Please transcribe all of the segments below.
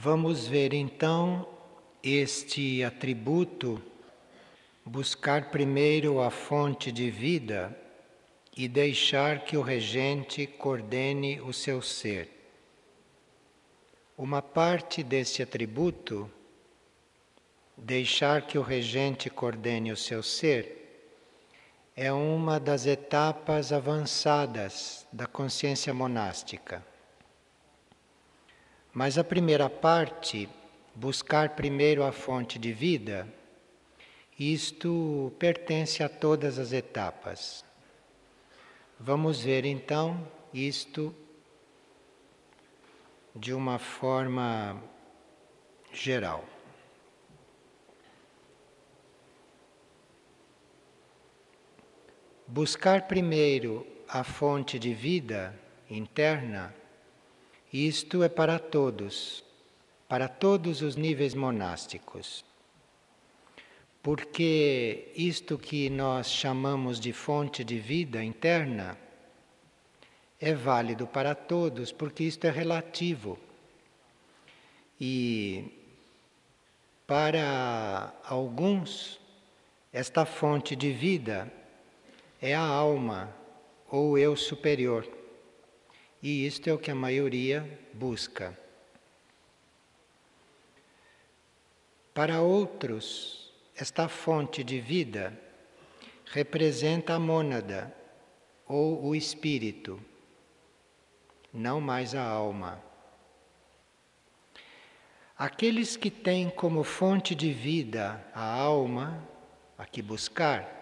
Vamos ver então este atributo, buscar primeiro a fonte de vida e deixar que o regente coordene o seu ser. Uma parte deste atributo, deixar que o regente coordene o seu ser, é uma das etapas avançadas da consciência monástica. Mas a primeira parte, buscar primeiro a fonte de vida, isto pertence a todas as etapas. Vamos ver então isto de uma forma geral. Buscar primeiro a fonte de vida interna isto é para todos, para todos os níveis monásticos. Porque isto que nós chamamos de fonte de vida interna é válido para todos, porque isto é relativo. E para alguns, esta fonte de vida é a alma ou eu superior. E isto é o que a maioria busca. Para outros, esta fonte de vida representa a mônada ou o espírito, não mais a alma. Aqueles que têm como fonte de vida a alma, a que buscar,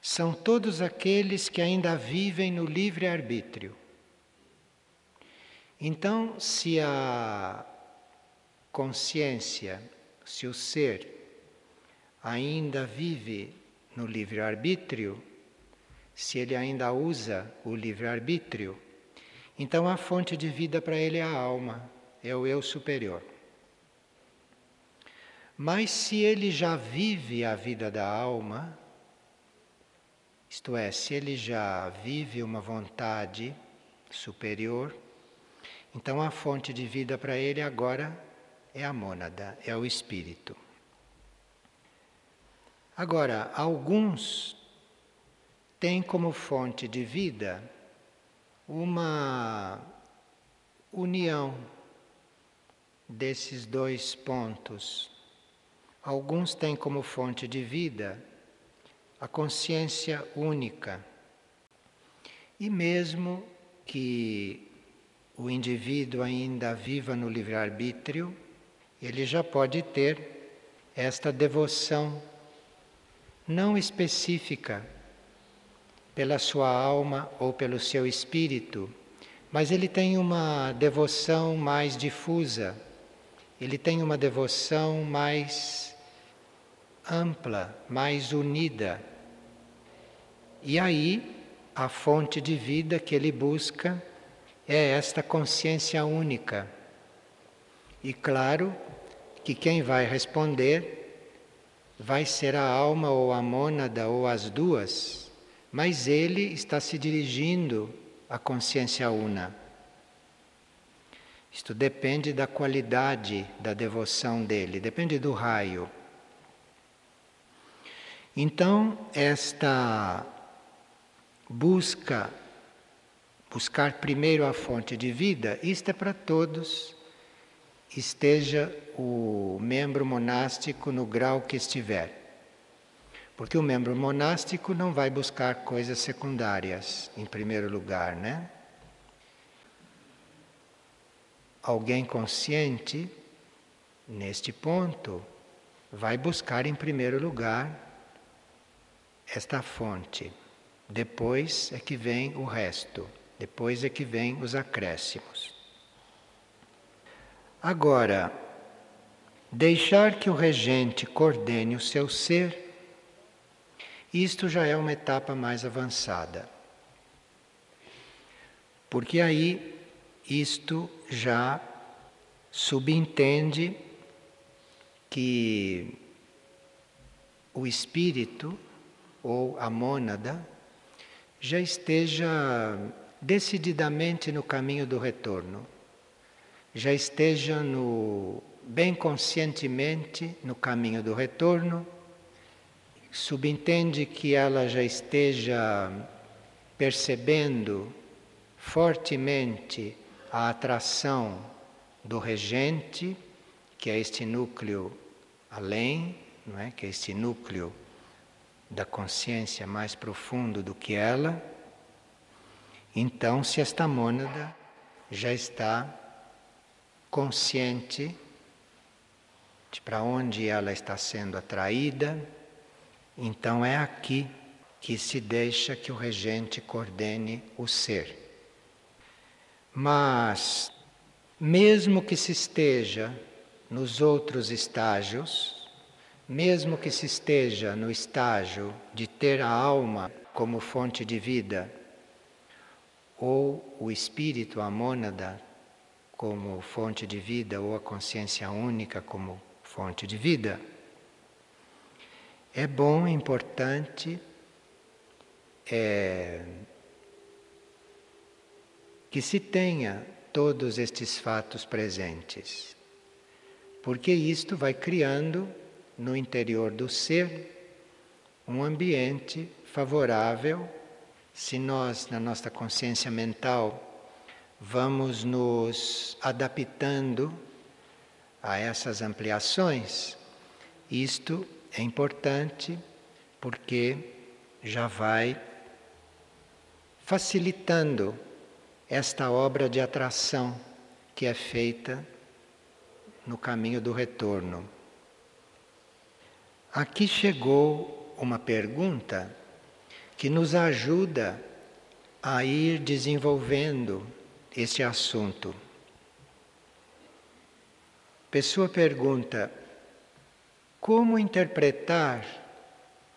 são todos aqueles que ainda vivem no livre-arbítrio. Então, se a consciência, se o ser ainda vive no livre-arbítrio, se ele ainda usa o livre-arbítrio, então a fonte de vida para ele é a alma, é o eu superior. Mas se ele já vive a vida da alma, isto é, se ele já vive uma vontade superior, então a fonte de vida para ele agora é a mônada, é o espírito. Agora, alguns têm como fonte de vida uma união desses dois pontos. Alguns têm como fonte de vida a consciência única. E mesmo que o indivíduo ainda viva no livre-arbítrio, ele já pode ter esta devoção não específica pela sua alma ou pelo seu espírito, mas ele tem uma devoção mais difusa, ele tem uma devoção mais ampla, mais unida. E aí, a fonte de vida que ele busca é esta consciência única. E claro que quem vai responder vai ser a alma ou a mônada ou as duas, mas ele está se dirigindo à consciência una. Isto depende da qualidade da devoção dele, depende do raio. Então, esta busca buscar primeiro a fonte de vida, isto é para todos, esteja o membro monástico no grau que estiver. Porque o membro monástico não vai buscar coisas secundárias, em primeiro lugar, né? Alguém consciente, neste ponto, vai buscar em primeiro lugar esta fonte. Depois é que vem o resto. Depois é que vem os acréscimos. Agora, deixar que o regente coordene o seu ser, isto já é uma etapa mais avançada. Porque aí isto já subentende que o espírito ou a mônada já esteja decididamente no caminho do retorno. já esteja no bem conscientemente no caminho do retorno, subentende que ela já esteja percebendo fortemente a atração do regente, que é este núcleo além, não é? Que é este núcleo da consciência mais profundo do que ela. Então, se esta mônada já está consciente de para onde ela está sendo atraída, então é aqui que se deixa que o regente coordene o ser. Mas, mesmo que se esteja nos outros estágios, mesmo que se esteja no estágio de ter a alma como fonte de vida, ou o espírito, a mônada, como fonte de vida, ou a consciência única como fonte de vida. É bom, importante é, que se tenha todos estes fatos presentes, porque isto vai criando no interior do ser um ambiente favorável se nós, na nossa consciência mental, vamos nos adaptando a essas ampliações, isto é importante porque já vai facilitando esta obra de atração que é feita no caminho do retorno. Aqui chegou uma pergunta que nos ajuda a ir desenvolvendo este assunto. Pessoa pergunta: como interpretar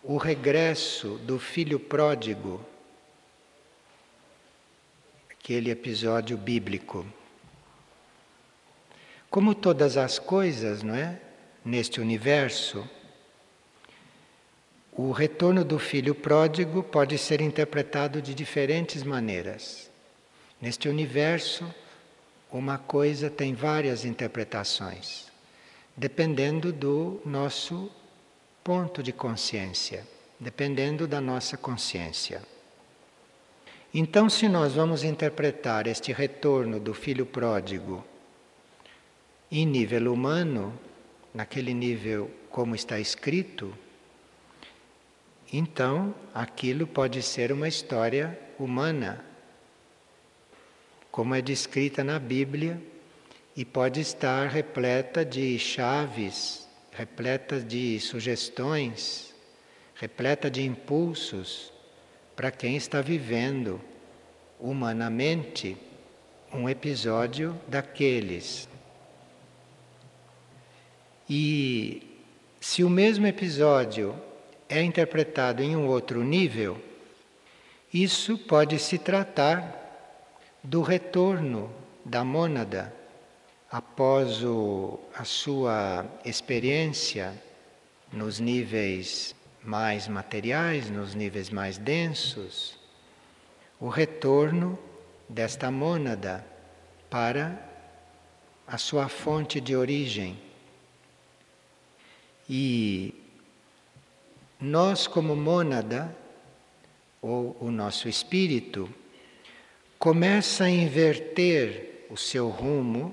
o regresso do filho pródigo? Aquele episódio bíblico. Como todas as coisas, não é? Neste universo, o retorno do filho pródigo pode ser interpretado de diferentes maneiras. Neste universo, uma coisa tem várias interpretações, dependendo do nosso ponto de consciência, dependendo da nossa consciência. Então, se nós vamos interpretar este retorno do filho pródigo em nível humano, naquele nível como está escrito, então aquilo pode ser uma história humana como é descrita na Bíblia, e pode estar repleta de chaves, repleta de sugestões, repleta de impulsos para quem está vivendo humanamente um episódio daqueles. E se o mesmo episódio é interpretado em um outro nível, isso pode se tratar do retorno da mônada após o, a sua experiência nos níveis mais materiais, nos níveis mais densos, o retorno desta mônada para a sua fonte de origem. E nós, como mônada, ou o nosso espírito, começa a inverter o seu rumo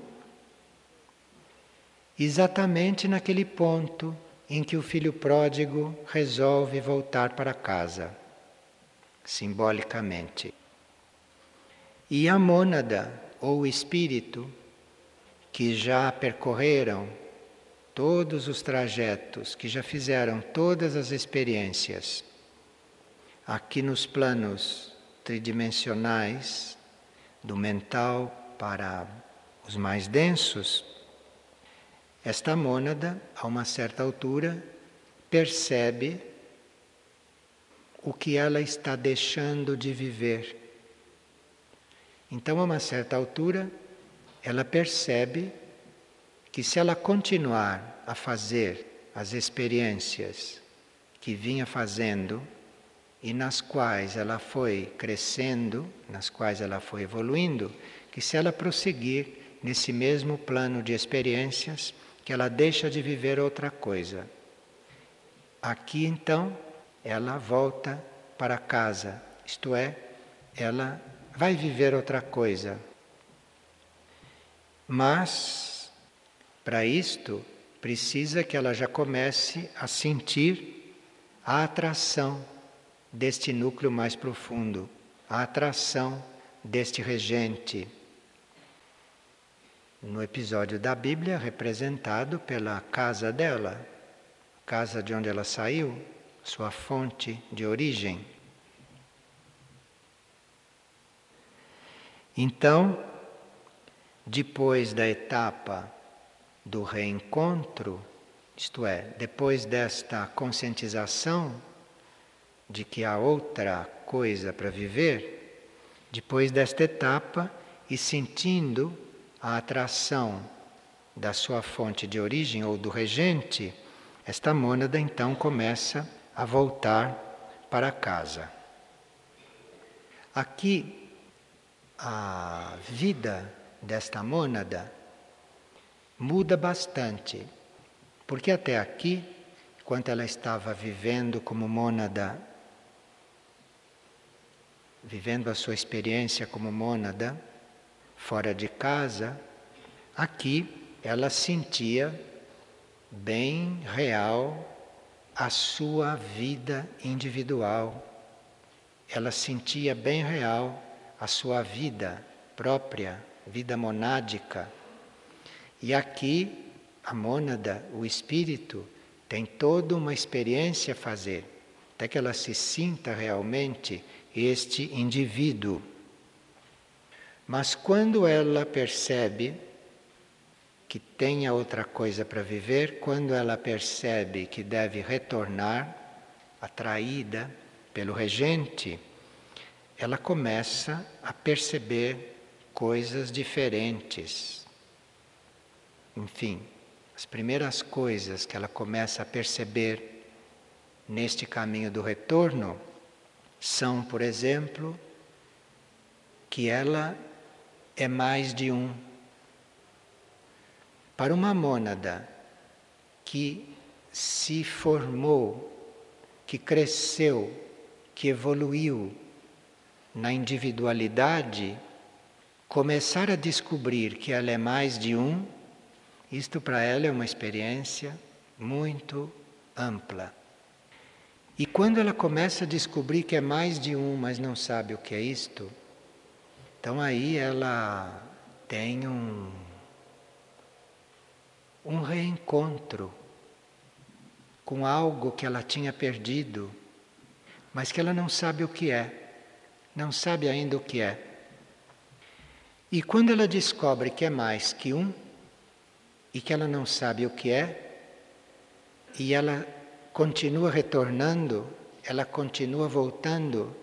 exatamente naquele ponto em que o filho pródigo resolve voltar para casa, simbolicamente. E a mônada, ou o espírito, que já percorreram todos os trajetos, que já fizeram todas as experiências, aqui nos planos tridimensionais, do mental para os mais densos, esta mônada, a uma certa altura, percebe o que ela está deixando de viver. Então, a uma certa altura, ela percebe que se ela continuar a fazer as experiências que vinha fazendo e nas quais ela foi crescendo, nas quais ela foi evoluindo, que se ela prosseguir, nesse mesmo plano de experiências que ela deixa de viver outra coisa. Aqui então ela volta para casa, isto é, ela vai viver outra coisa. Mas, para isto, precisa que ela já comece a sentir a atração deste núcleo mais profundo, a atração deste regente. No episódio da Bíblia, representado pela casa dela, casa de onde ela saiu, sua fonte de origem. Então, depois da etapa do reencontro, isto é, depois desta conscientização de que há outra coisa para viver, depois desta etapa e sentindo a atração da sua fonte de origem ou do regente, esta mônada então começa a voltar para casa. Aqui, a vida desta mônada muda bastante, porque até aqui, enquanto ela estava vivendo como mônada, vivendo a sua experiência como mônada, fora de casa, aqui ela sentia bem real a sua vida individual. Ela sentia bem real a sua vida própria, vida monádica. E aqui a mônada, o espírito, tem toda uma experiência a fazer, até que ela se sinta realmente este indivíduo. Mas quando ela percebe que tenha outra coisa para viver, quando ela percebe que deve retornar, atraída pelo regente, ela começa a perceber coisas diferentes. Enfim, as primeiras coisas que ela começa a perceber neste caminho do retorno são, por exemplo, que ela é mais de um. Para uma mônada que se formou, que cresceu, que evoluiu na individualidade, começar a descobrir que ela é mais de um, isto para ela é uma experiência muito ampla. E quando ela começa a descobrir que é mais de um, mas não sabe o que é isto, então aí ela tem um, um reencontro com algo que ela tinha perdido, mas que ela não sabe o que é, não sabe ainda o que é. E quando ela descobre que é mais que um, e que ela não sabe o que é, e ela continua retornando, ela continua voltando,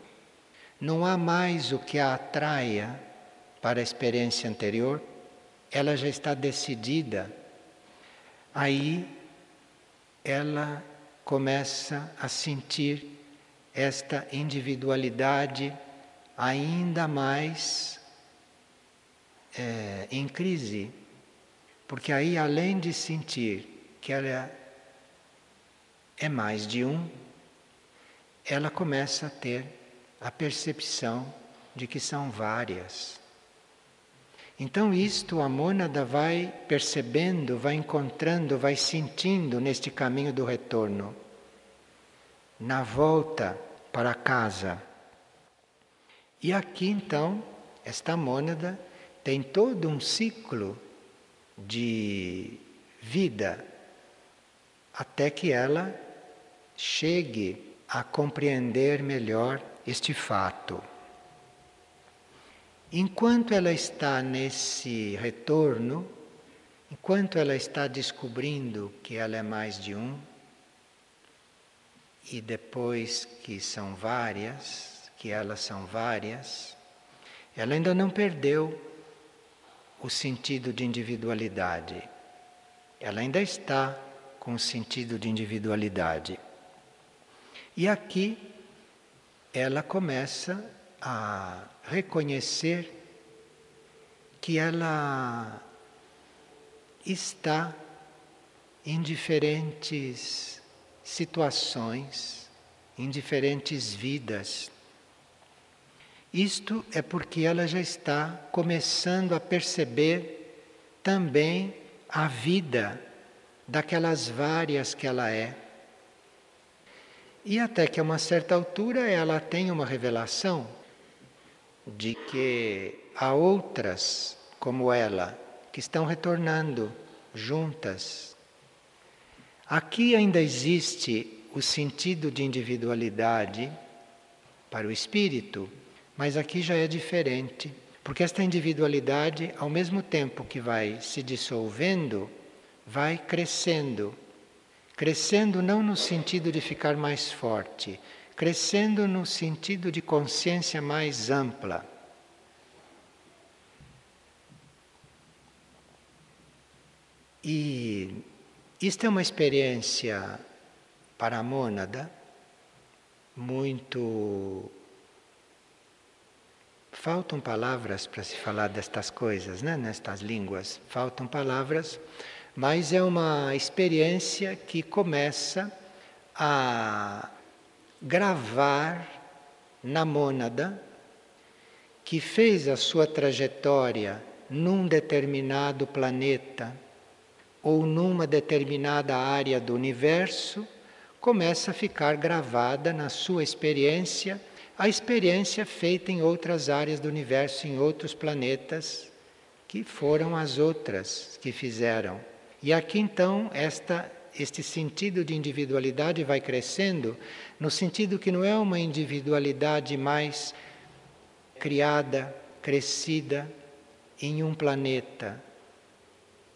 não há mais o que a atraia para a experiência anterior, ela já está decidida. Aí ela começa a sentir esta individualidade ainda mais é, em crise, porque aí além de sentir que ela é mais de um, ela começa a ter a percepção de que são várias. Então, isto a mônada vai percebendo, vai encontrando, vai sentindo neste caminho do retorno. Na volta para casa. E aqui, então, esta mônada tem todo um ciclo de vida até que ela chegue a compreender melhor este fato. Enquanto ela está nesse retorno, enquanto ela está descobrindo que ela é mais de um, e depois que são várias, que elas são várias, ela ainda não perdeu o sentido de individualidade. Ela ainda está com o sentido de individualidade. E aqui ela começa a reconhecer que ela está em diferentes situações, em diferentes vidas. Isto é porque ela já está começando a perceber também a vida daquelas várias que ela é. E até que a uma certa altura ela tem uma revelação de que há outras como ela que estão retornando juntas. Aqui ainda existe o sentido de individualidade para o espírito, mas aqui já é diferente, porque esta individualidade, ao mesmo tempo que vai se dissolvendo, vai crescendo. Crescendo não no sentido de ficar mais forte, crescendo no sentido de consciência mais ampla. E isto é uma experiência para a mônada muito. Faltam palavras para se falar destas coisas, né? nestas línguas. Faltam palavras, mas é uma experiência que começa a gravar na mônada, que fez a sua trajetória num determinado planeta ou numa determinada área do universo, começa a ficar gravada na sua experiência a experiência feita em outras áreas do universo, em outros planetas, que foram as outras que fizeram. E aqui então esta este sentido de individualidade vai crescendo, no sentido que não é uma individualidade mais criada, crescida em um planeta,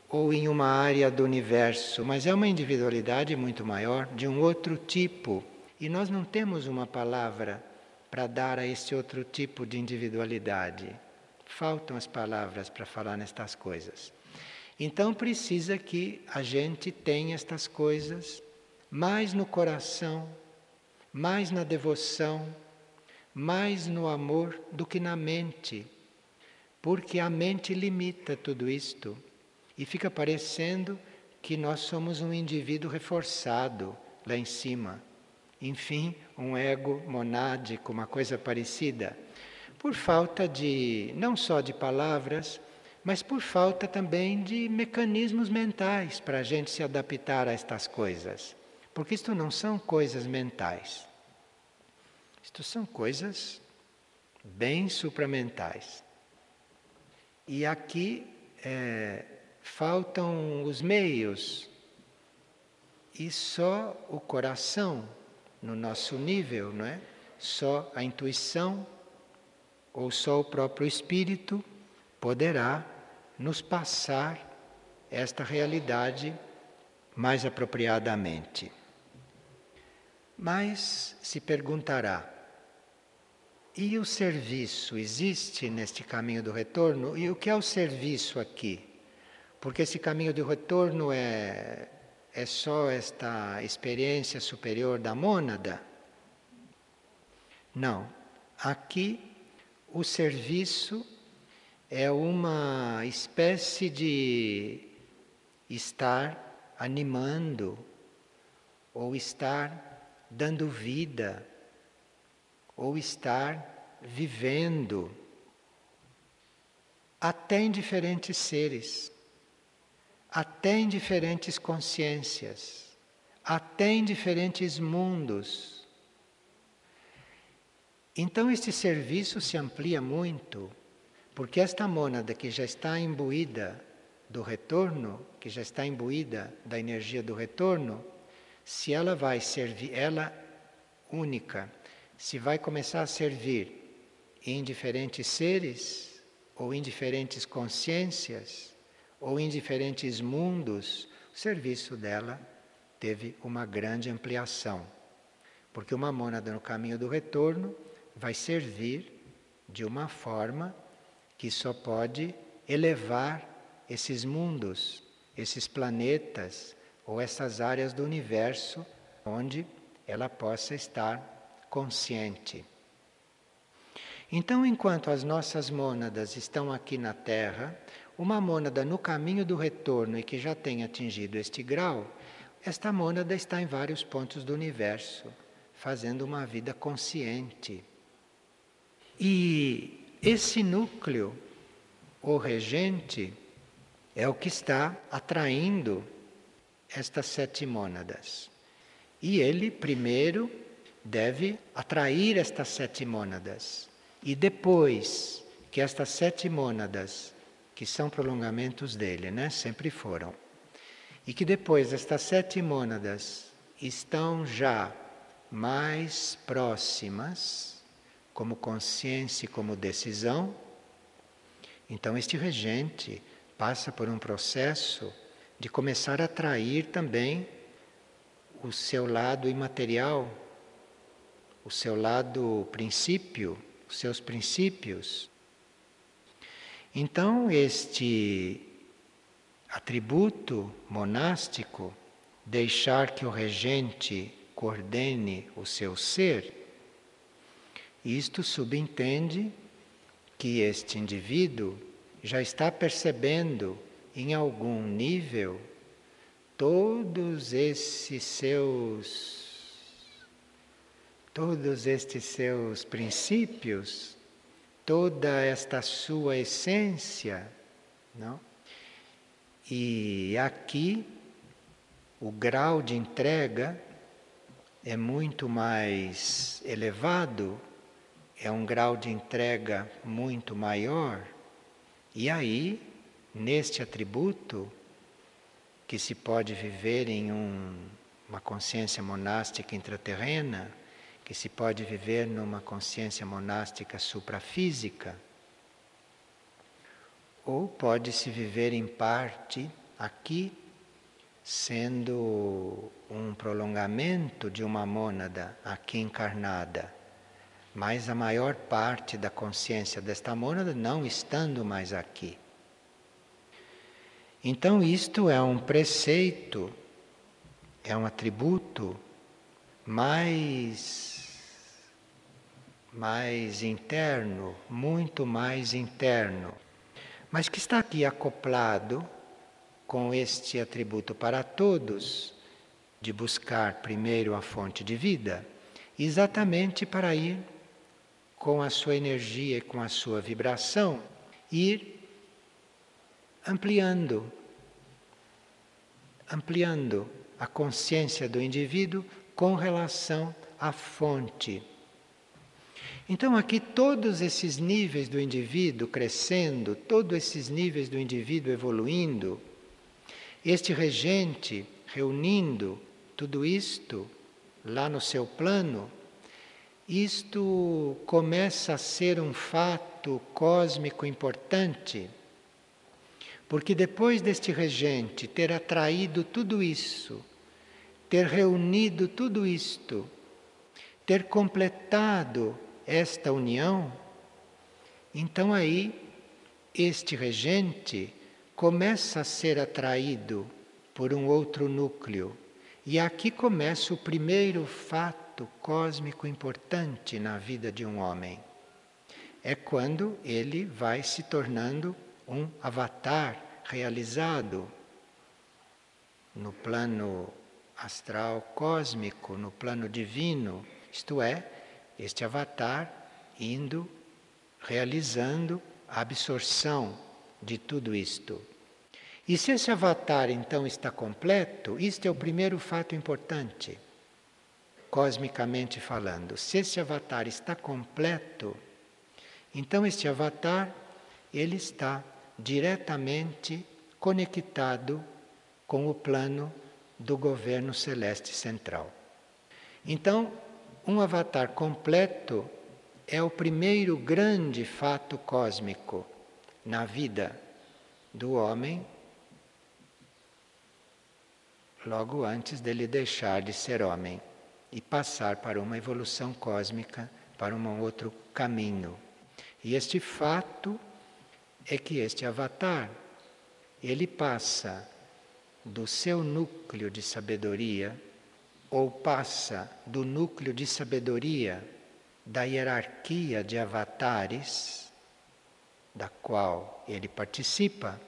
ou em uma área do universo, mas é uma individualidade muito maior, de um outro tipo. E nós não temos uma palavra para dar a esse outro tipo de individualidade. Faltam as palavras para falar nestas coisas. Então precisa que a gente tenha estas coisas mais no coração, mais na devoção, mais no amor do que na mente, porque a mente limita tudo isto. E fica parecendo que nós somos um indivíduo reforçado lá em cima. Enfim, um ego monádico, uma coisa parecida. Por falta de, não só de palavras, mas por falta também de mecanismos mentais para a gente se adaptar a estas coisas. Porque isto não são coisas mentais. Isto são coisas bem supramentais. E aqui é, faltam os meios e só o coração, no nosso nível, não é? Só a intuição ou só o próprio espírito poderá nos passar esta realidade mais apropriadamente. Mas se perguntará: e o serviço existe neste caminho do retorno? E o que é o serviço aqui? Porque esse caminho de retorno é, é só esta experiência superior da mônada? Não. Aqui o serviço é uma espécie de estar animando ou estar dando vida ou estar vivendo até em diferentes seres até em diferentes consciências, até em diferentes mundos. Então, este serviço se amplia muito, porque esta mônada que já está imbuída do retorno, que já está imbuída da energia do retorno, se ela vai servir, ela única, se vai começar a servir em diferentes seres ou em diferentes consciências, ou em diferentes mundos, o serviço dela teve uma grande ampliação. Porque uma mônada no caminho do retorno vai servir de uma forma que só pode elevar esses mundos, esses planetas ou essas áreas do universo onde ela possa estar consciente. Então, enquanto as nossas mônadas estão aqui na Terra, uma mônada no caminho do retorno e que já tem atingido este grau, esta mônada está em vários pontos do universo, fazendo uma vida consciente. E esse núcleo, o regente, é o que está atraindo estas sete mônadas. E ele, primeiro, deve atrair estas sete mônadas. E depois que estas sete mônadas, que são prolongamentos dele, né? Sempre foram. E que depois estas sete mônadas estão já mais próximas como consciência e como decisão, então este regente passa por um processo de começar a atrair também o seu lado imaterial, o seu lado princípio, os seus princípios. Então, este atributo monástico, deixar que o regente coordene o seu ser, isto subentende que este indivíduo já está percebendo em algum nível todos esses seus todos estes seus princípios, toda esta sua essência, não? E aqui o grau de entrega é muito mais elevado é um grau de entrega muito maior, e aí, neste atributo, que se pode viver em um, uma consciência monástica intraterrena, que se pode viver numa consciência monástica suprafísica, ou pode-se viver em parte aqui, sendo um prolongamento de uma mônada aqui encarnada mas a maior parte da consciência desta mônada não estando mais aqui. Então, isto é um preceito, é um atributo mais mais interno, muito mais interno, mas que está aqui acoplado com este atributo para todos de buscar primeiro a fonte de vida, exatamente para ir com a sua energia e com a sua vibração, ir ampliando, ampliando a consciência do indivíduo com relação à fonte. Então, aqui, todos esses níveis do indivíduo crescendo, todos esses níveis do indivíduo evoluindo, este regente reunindo tudo isto lá no seu plano, isto começa a ser um fato cósmico importante, porque depois deste regente ter atraído tudo isso, ter reunido tudo isto, ter completado esta união, então aí este regente começa a ser atraído por um outro núcleo. E aqui começa o primeiro fato cósmico importante na vida de um homem. É quando ele vai se tornando um avatar realizado no plano astral cósmico, no plano divino, isto é, este avatar indo realizando a absorção de tudo isto. E se esse avatar então está completo, isto é o primeiro fato importante cosmicamente falando. Se esse avatar está completo, então este avatar ele está diretamente conectado com o plano do governo celeste central. Então, um avatar completo é o primeiro grande fato cósmico na vida do homem, logo antes dele deixar de ser homem e passar para uma evolução cósmica, para um outro caminho. E este fato é que este avatar, ele passa do seu núcleo de sabedoria, ou passa do núcleo de sabedoria da hierarquia de avatares da qual ele participa,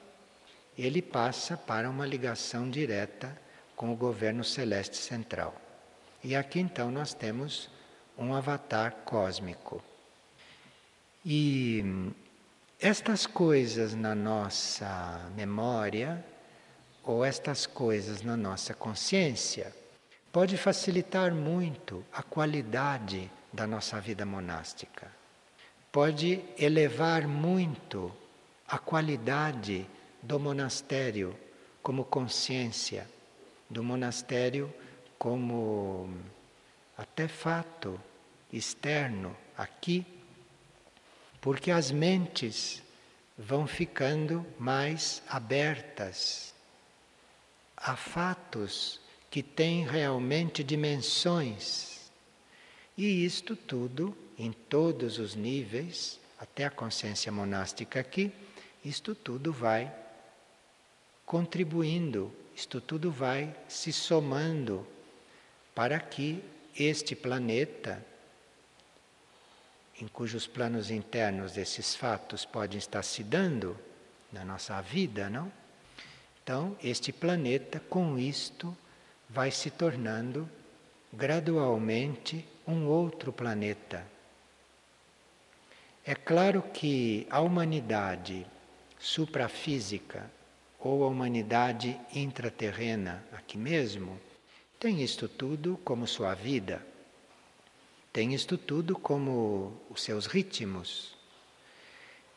ele passa para uma ligação direta com o governo celeste central. E aqui então nós temos um avatar cósmico. E estas coisas na nossa memória ou estas coisas na nossa consciência pode facilitar muito a qualidade da nossa vida monástica. Pode elevar muito a qualidade do monastério como consciência, do monastério como até fato externo aqui, porque as mentes vão ficando mais abertas a fatos que têm realmente dimensões. E isto tudo, em todos os níveis, até a consciência monástica aqui, isto tudo vai contribuindo, isto tudo vai se somando para que este planeta, em cujos planos internos esses fatos podem estar se dando na nossa vida, não? Então, este planeta, com isto, vai se tornando gradualmente um outro planeta. É claro que a humanidade suprafísica ou a humanidade intraterrena, aqui mesmo, tem isto tudo como sua vida, tem isto tudo como os seus ritmos.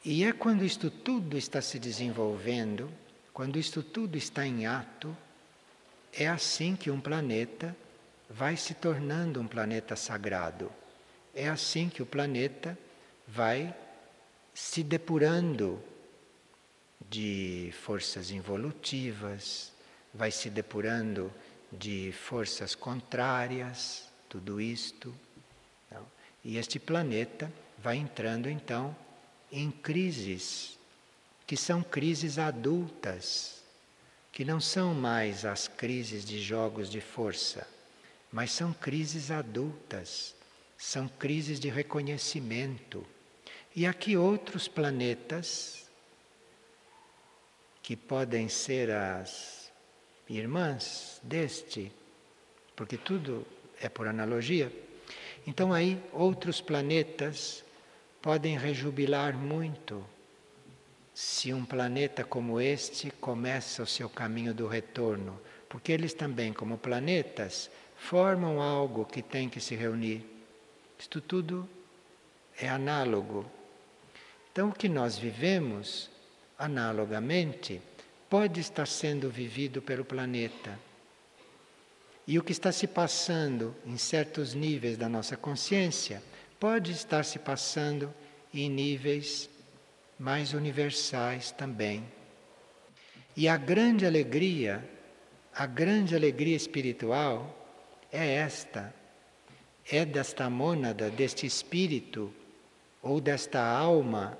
E é quando isto tudo está se desenvolvendo, quando isto tudo está em ato, é assim que um planeta vai se tornando um planeta sagrado. É assim que o planeta vai se depurando de forças involutivas, vai se depurando de forças contrárias, tudo isto. Não? E este planeta vai entrando então em crises, que são crises adultas, que não são mais as crises de jogos de força, mas são crises adultas, são crises de reconhecimento. E aqui outros planetas, que podem ser as irmãs deste, porque tudo é por analogia. Então aí outros planetas podem rejubilar muito se um planeta como este começa o seu caminho do retorno, porque eles também, como planetas, formam algo que tem que se reunir. Isto tudo é análogo. Então, o que nós vivemos, analogamente, pode estar sendo vivido pelo planeta. E o que está se passando em certos níveis da nossa consciência pode estar se passando em níveis mais universais também. E a grande alegria, a grande alegria espiritual é esta: é desta mônada, deste espírito ou desta alma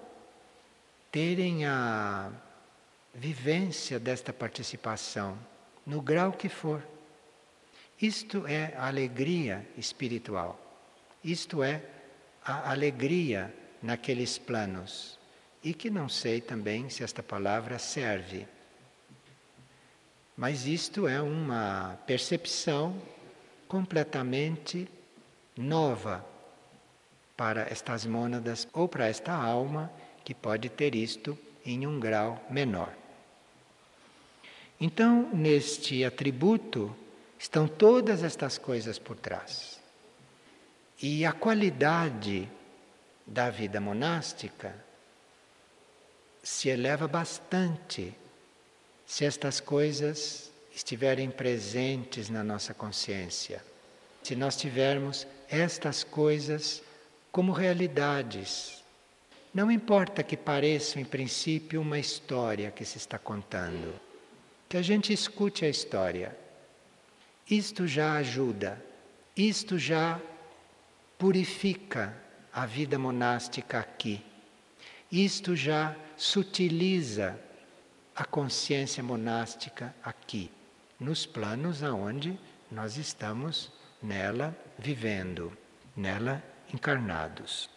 terem a vivência desta participação, no grau que for. Isto é a alegria espiritual. Isto é a alegria naqueles planos. E que não sei também se esta palavra serve. Mas isto é uma percepção completamente nova para estas mônadas ou para esta alma que pode ter isto em um grau menor. Então, neste atributo estão todas estas coisas por trás. E a qualidade da vida monástica se eleva bastante se estas coisas estiverem presentes na nossa consciência. Se nós tivermos estas coisas como realidades. Não importa que pareçam, em princípio, uma história que se está contando que a gente escute a história. Isto já ajuda, isto já purifica a vida monástica aqui. Isto já sutiliza a consciência monástica aqui, nos planos aonde nós estamos nela vivendo, nela encarnados.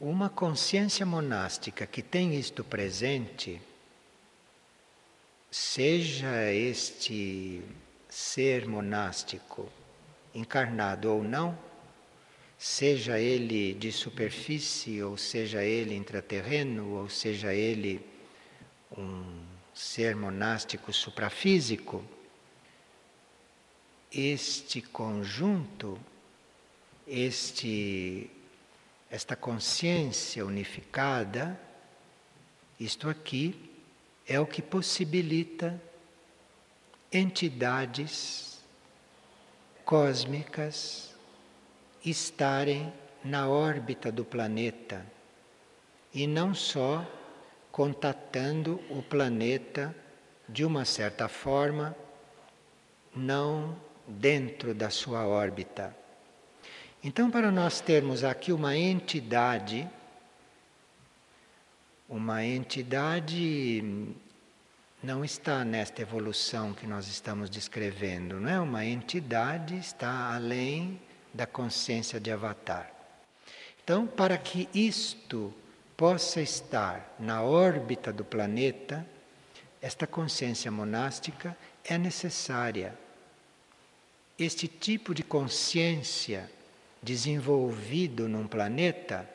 Uma consciência monástica que tem isto presente, seja este ser monástico encarnado ou não, seja ele de superfície, ou seja ele intraterreno, ou seja ele um ser monástico suprafísico, este conjunto, este esta consciência unificada, isto aqui é o que possibilita entidades cósmicas estarem na órbita do planeta e não só contatando o planeta de uma certa forma, não dentro da sua órbita. Então, para nós termos aqui uma entidade, uma entidade não está nesta evolução que nós estamos descrevendo, não é? Uma entidade está além da consciência de Avatar. Então, para que isto possa estar na órbita do planeta, esta consciência monástica é necessária. Este tipo de consciência desenvolvido num planeta,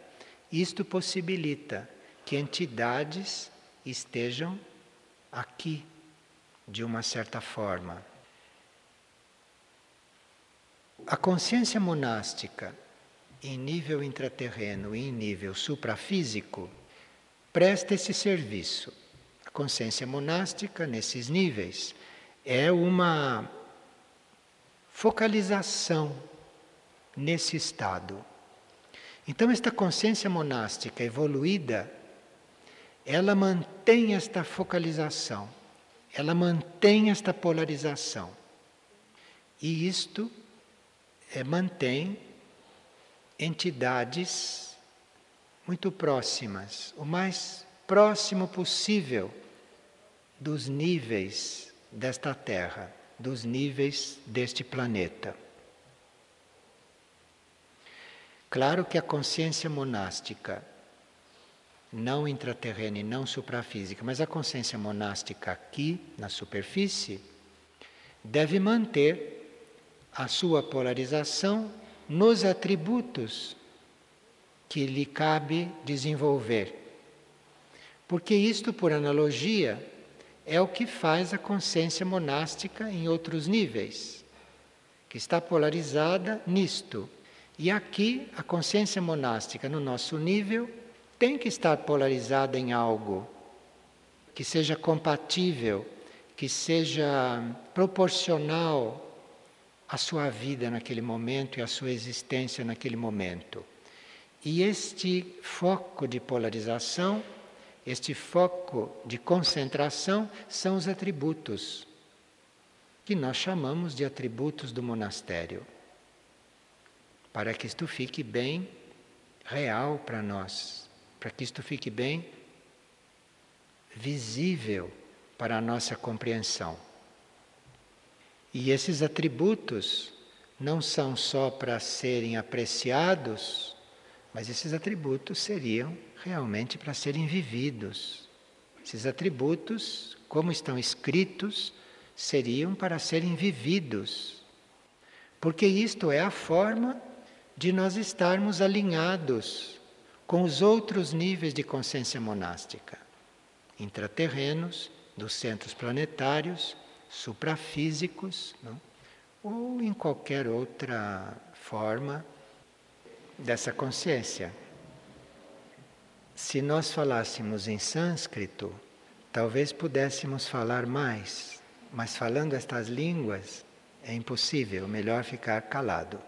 isto possibilita que entidades estejam aqui de uma certa forma. A consciência monástica em nível intraterreno e em nível suprafísico presta esse serviço. A consciência monástica nesses níveis é uma focalização nesse estado. Então, esta consciência monástica evoluída, ela mantém esta focalização, ela mantém esta polarização. E isto é, mantém entidades muito próximas, o mais próximo possível dos níveis desta Terra, dos níveis deste planeta. Claro que a consciência monástica, não intraterrena e não suprafísica, mas a consciência monástica aqui, na superfície, deve manter a sua polarização nos atributos que lhe cabe desenvolver. Porque isto, por analogia, é o que faz a consciência monástica em outros níveis, que está polarizada nisto, e aqui a consciência monástica no nosso nível tem que estar polarizada em algo que seja compatível, que seja proporcional à sua vida naquele momento e à sua existência naquele momento. E este foco de polarização, este foco de concentração são os atributos que nós chamamos de atributos do monastério para que isto fique bem real para nós, para que isto fique bem visível para a nossa compreensão. E esses atributos não são só para serem apreciados, mas esses atributos seriam realmente para serem vividos. Esses atributos, como estão escritos, seriam para serem vividos. Porque isto é a forma de nós estarmos alinhados com os outros níveis de consciência monástica, intraterrenos, dos centros planetários, suprafísicos, não? ou em qualquer outra forma dessa consciência. Se nós falássemos em sânscrito, talvez pudéssemos falar mais, mas falando estas línguas é impossível, melhor ficar calado.